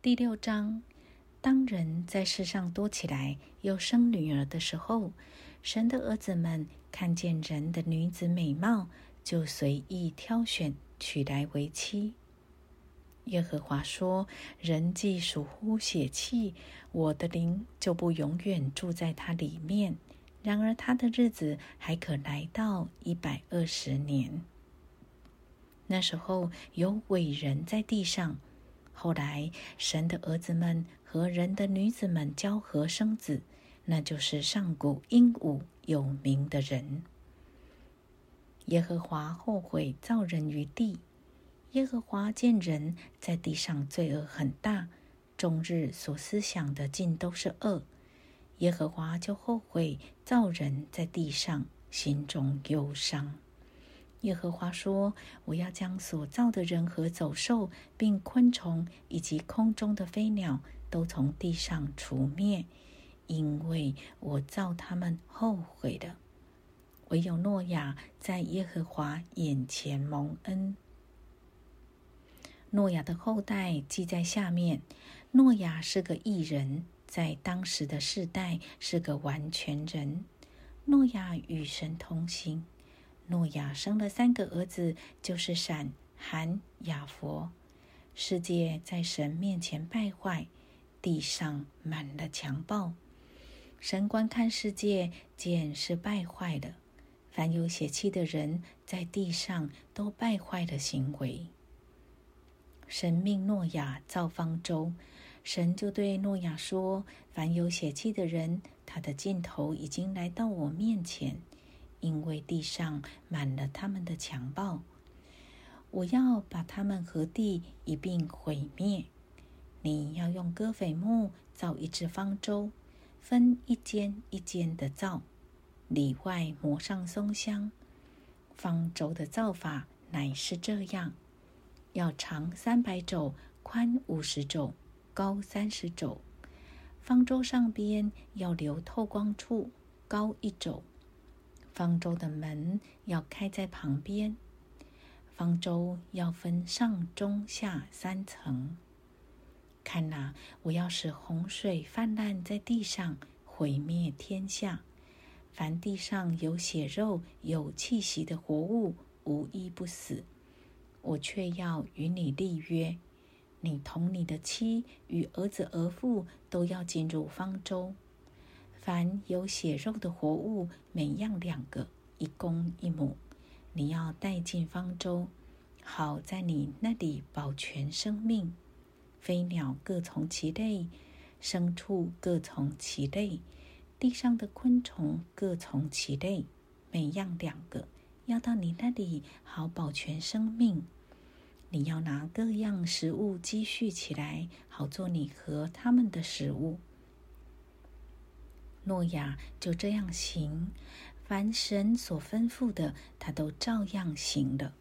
第六章，当人在世上多起来，又生女儿的时候，神的儿子们看见人的女子美貌，就随意挑选娶来为妻。耶和华说：“人既属乎血气，我的灵就不永远住在他里面。然而他的日子还可来到一百二十年。那时候有伟人在地上。”后来，神的儿子们和人的女子们交合生子，那就是上古英武有名的人。耶和华后悔造人于地。耶和华见人在地上罪恶很大，终日所思想的尽都是恶。耶和华就后悔造人在地上，心中忧伤。耶和华说：“我要将所造的人和走兽，并昆虫以及空中的飞鸟，都从地上除灭，因为我造他们后悔了。唯有诺亚在耶和华眼前蒙恩。诺亚的后代记在下面。诺亚是个异人，在当时的世代是个完全人。诺亚与神同行。”诺亚生了三个儿子，就是闪、含、雅佛。世界在神面前败坏，地上满了强暴。神观看世界，见是败坏的，凡有血气的人在地上都败坏了行为。神命诺亚造方舟，神就对诺亚说：“凡有血气的人，他的尽头已经来到我面前。”因为地上满了他们的强暴，我要把他们和地一并毁灭。你要用戈斐木造一只方舟，分一间一间的造，里外抹上松香。方舟的造法乃是这样：要长三百肘，宽五十肘，高三十肘。方舟上边要留透光处，高一肘。方舟的门要开在旁边，方舟要分上中下三层。看呐，我要使洪水泛滥在地上，毁灭天下。凡地上有血肉、有气息的活物，无一不死。我却要与你立约，你同你的妻与儿子儿妇都要进入方舟。凡有血肉的活物，每样两个，一公一母，你要带进方舟，好在你那里保全生命。飞鸟各从其类，牲畜各从其类，地上的昆虫各从其类，每样两个，要到你那里好保全生命。你要拿各样食物积蓄起来，好做你和他们的食物。诺亚就这样行，凡神所吩咐的，他都照样行了。